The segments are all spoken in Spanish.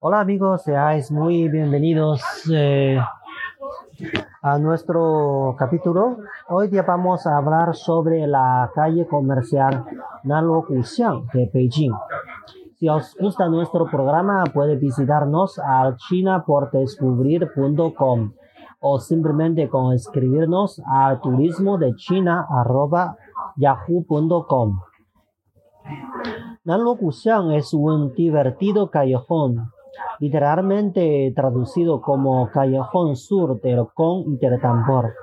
Hola amigos, seáis muy bienvenidos eh, a nuestro capítulo. Hoy día vamos a hablar sobre la calle comercial Nanluo Guxiang de Beijing. Si os gusta nuestro programa, puede visitarnos al chinapordescubrir.com o simplemente con escribirnos a turismo de China yahoo.com. Nanluo Guxiang es un divertido callejón, literalmente traducido como callejón sur del Gong y del Tambor.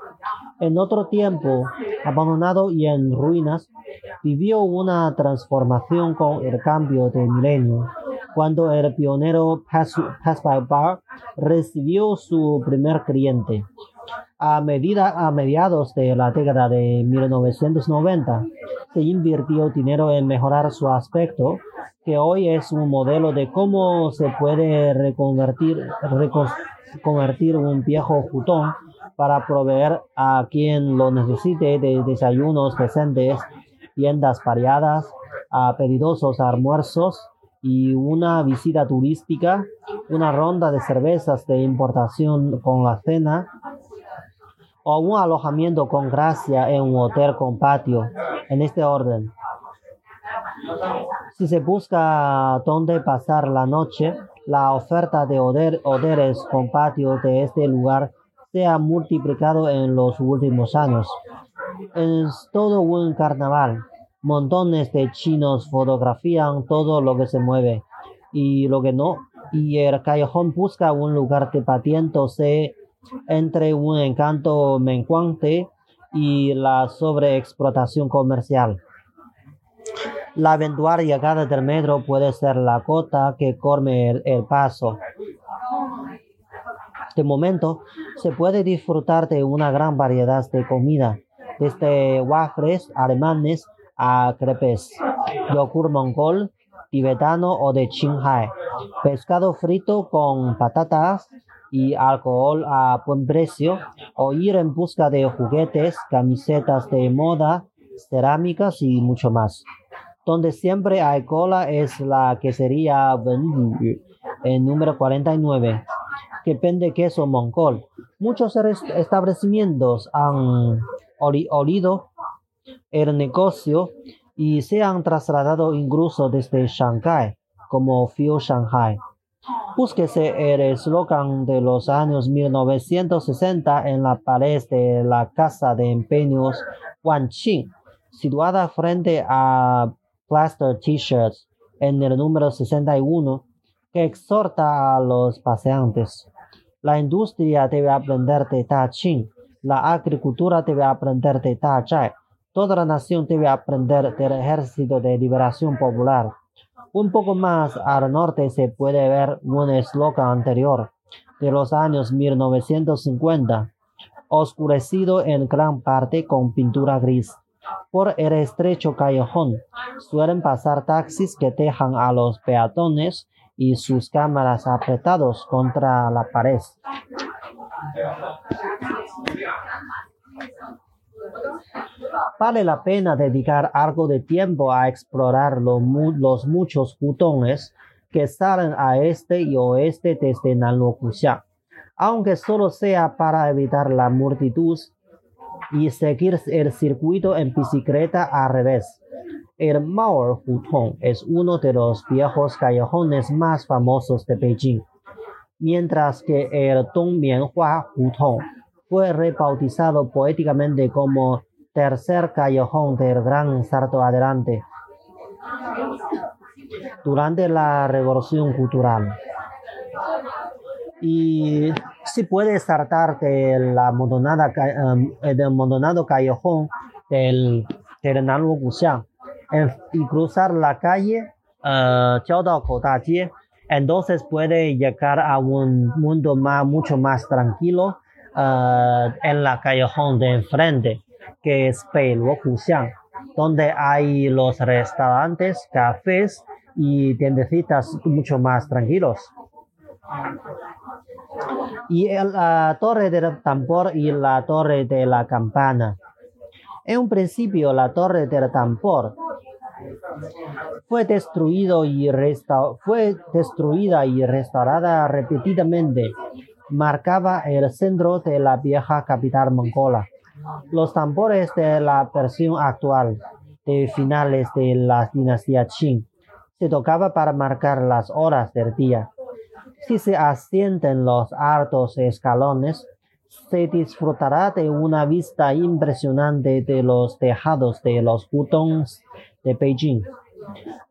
En otro tiempo, abandonado y en ruinas, vivió una transformación con el cambio de milenio, cuando el pionero Pascal Bar recibió su primer cliente. A, medida, a mediados de la década de 1990, se invirtió dinero en mejorar su aspecto, que hoy es un modelo de cómo se puede reconvertir, reconvertir un viejo jutón para proveer a quien lo necesite de desayunos decentes, tiendas variadas, apetitosos almuerzos y una visita turística, una ronda de cervezas de importación con la cena, o un alojamiento con gracia en un hotel con patio, en este orden. Si se busca dónde pasar la noche, la oferta de hoteles con patio de este lugar se ha multiplicado en los últimos años. Es todo un carnaval. Montones de chinos fotografían todo lo que se mueve y lo que no. Y el callejón busca un lugar que patiéndose entre un encanto menguante y la sobreexplotación comercial. La eventual llegada del metro puede ser la gota que corme el, paso. De momento, se puede disfrutar de una gran variedad de comida, desde waffles alemanes a crepes, yogur mongol, tibetano o de Qinghai, pescado frito con patatas y alcohol a buen precio, o ir en busca de juguetes, camisetas de moda, cerámicas y mucho más. Donde siempre hay cola es la quesería Wenyu, el número 49, que vende queso mongol. Muchos establecimientos han olido el negocio y se han trasladado incluso desde Shanghai, como Fio Shanghai. Búsquese el eslogan de los años 1960 en la pared de la casa de empeños Wanqing, situada frente a Plaster T-shirts en el número 61 que exhorta a los paseantes. La industria debe aprender de Ta Ching, la agricultura debe aprender de Ta Chai, toda la nación debe aprender del Ejército de Liberación Popular. Un poco más al norte se puede ver un eslogan anterior, de los años 1950, oscurecido en gran parte con pintura gris. Por el estrecho callejón suelen pasar taxis que dejan a los peatones y sus cámaras apretados contra la pared. Vale la pena dedicar algo de tiempo a explorar los, muchos jutones que salen a este y oeste desde Nanluokuxiang, aunque solo sea para evitar la multitud y seguir el circuito en bicicleta al revés. El Mao Hutong es uno de los viejos callejones más famosos de Beijing, mientras que el Dongmianhua Hutong fue rebautizado poéticamente como tercer callejón del gran salto adelante durante la revolución cultural. Y si puede saltar abandonada, um, del abandonado callejón del, del y cruzar la calle uh, entonces puede llegar a un mundo más, mucho más tranquilo uh, en la callejón de enfrente, que es Peiluokuxiang, donde hay los restaurantes, cafés y tiendecitas mucho más tranquilos y la torre del tambor y la torre de la campana. En un principio, la torre del tambor Fue, fue destruida y restaurada repetidamente. Marcaba el centro de la vieja capital mongola. Los tambores de la versión actual de finales de la dinastía Qing se tocaba para marcar las horas del día. Si se ascienden los altos escalones, se disfrutará de una vista impresionante de los tejados de los hutongs de Beijing.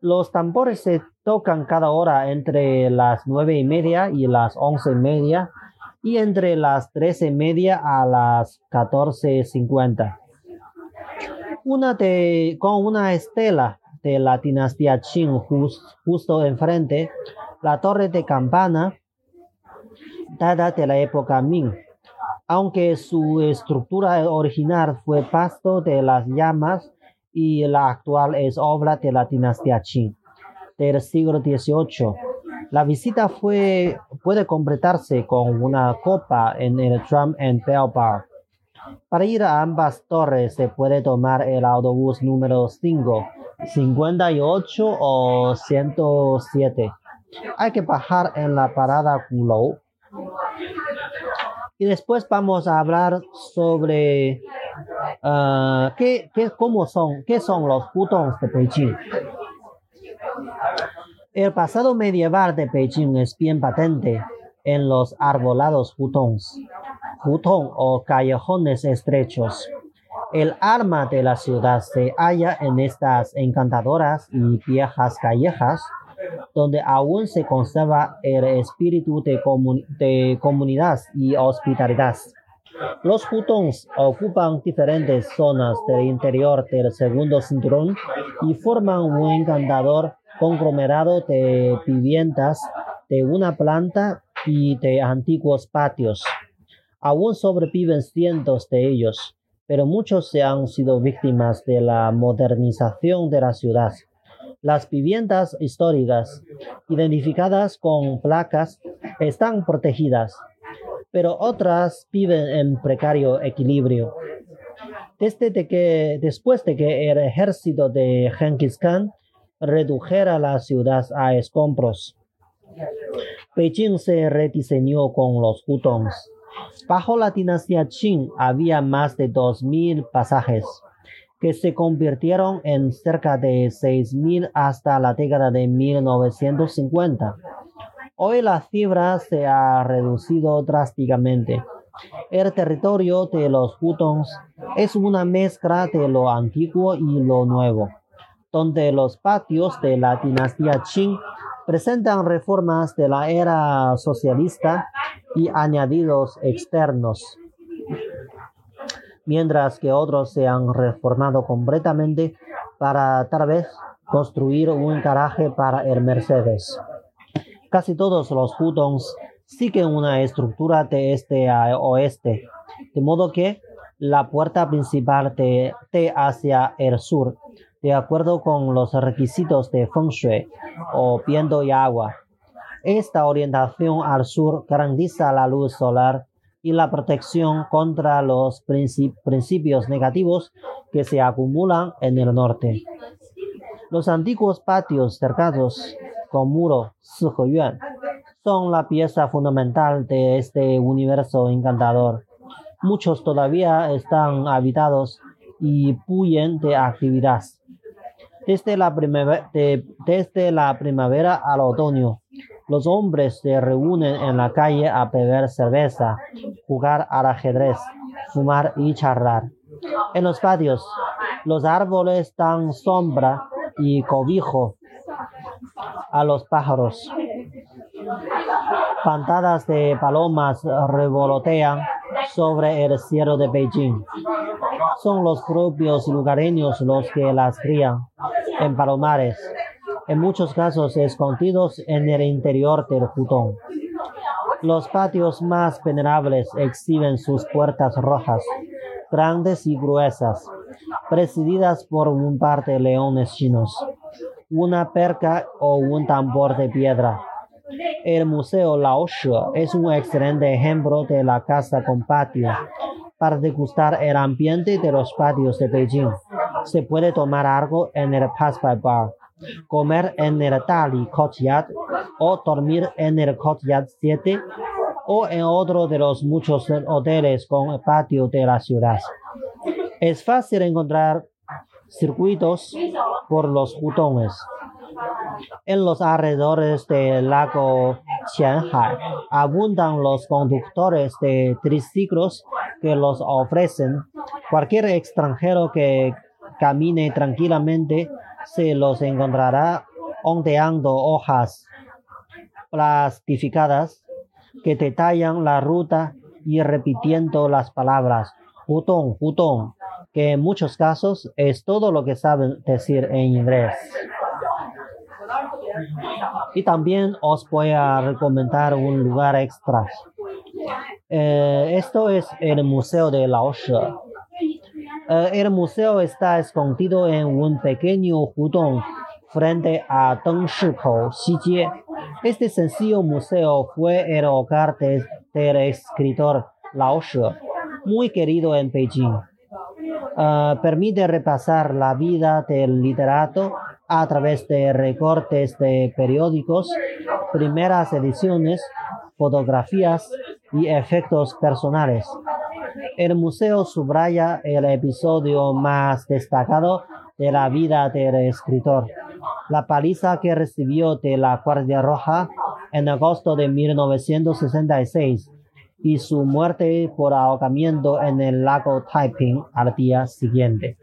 Los tambores se tocan cada hora entre las nueve y media y las once y media y entre las trece y media a las catorce cincuenta. Una de, con una estela de la dinastía Qing justo enfrente, la torre de campana data de la época Ming aunque su estructura original fue pasto de las llamas y la actual es obra de la dinastía Qing del siglo XVIII. La visita fue, puede completarse con una copa en el Drum and Bell Bar. Para ir a ambas torres se puede tomar el autobús número 5, 58 o 107. Hay que bajar en la parada Gulou y después vamos a hablar sobre uh, qué, cómo son, qué son los hutongs de Beijing. El pasado medieval de Beijing es bien patente en los arbolados hutongs, hutong o callejones estrechos. El alma de la ciudad se halla en estas encantadoras y viejas callejas donde aún se conserva el espíritu de, comunidad y hospitalidad. Los hutongs ocupan diferentes zonas del interior del segundo cinturón y forman un encantador conglomerado de viviendas de una planta y de antiguos patios. Aún sobreviven cientos de ellos, pero muchos se han sido víctimas de la modernización de la ciudad. Las viviendas históricas identificadas con placas están protegidas, pero otras viven en precario equilibrio. Desde que, después de que el ejército de Genghis Khan redujera la ciudad a escombros, Beijing se rediseñó con los hutongs. Bajo la dinastía Qing había más de 2.000 pasajes que se convirtieron en cerca de 6.000 hasta la década de 1950. Hoy la cifra se ha reducido drásticamente. El territorio de los Hutongs es una mezcla de lo antiguo y lo nuevo, donde los patios de la dinastía Qing presentan reformas de la era socialista y añadidos externos mientras que otros se han reformado completamente para tal vez construir un garaje para el Mercedes. Casi todos los Hutongs siguen una estructura de este a oeste, de modo que la puerta principal de, hacia el sur, de acuerdo con los requisitos de Feng Shui o viento y agua. Esta orientación al sur garantiza la luz solar y la protección contra los principios negativos que se acumulan en el norte. Los antiguos patios cercados con muro Yuan son la pieza fundamental de este universo encantador. Muchos todavía están habitados y puyen de actividad. Desde la, desde la primavera al otoño, los hombres se reúnen en la calle a beber cerveza, jugar al ajedrez, fumar y charlar. En los patios, los árboles dan sombra y cobijo a los pájaros. Pantadas de palomas revolotean sobre el cielo de Beijing. Son los propios lugareños los que las crían en palomares en muchos casos escondidos en el interior del jutón. Los patios más venerables exhiben sus puertas rojas, grandes y gruesas, presididas por un par de leones chinos, una perca o un tambor de piedra. El Museo Lao es un excelente ejemplo de la casa con patio para degustar el ambiente de los patios de Beijing. Se puede tomar algo en el Passport Bar, comer en el Dali Courtyard o dormir en el Courtyard 7 o en otro de los muchos hoteles con patio de la ciudad. Es fácil encontrar circuitos por los jutones. En los alrededores del lago Qianhai abundan los conductores de triciclos que los ofrecen. Cualquier extranjero que camine tranquilamente se los encontrará ondeando hojas plastificadas que detallan la ruta y repitiendo las palabras hutong, hutong, que en muchos casos es todo lo que saben decir en inglés. Y también os voy a recomendar un lugar extra. Eh, esto es el Museo de Lao She. Eh, el museo está escondido en un pequeño hutong frente a Deng Shikou. Este sencillo museo fue el hogar de- del escritor Lao She, muy querido en Beijing. Ah, permite repasar la vida del literato a través de recortes de periódicos, primeras ediciones, fotografías y efectos personales. El museo subraya el episodio más destacado de la vida del escritor, la paliza que recibió de la Guardia Roja en agosto de 1966 y su muerte por ahogamiento en el lago Taiping al día siguiente.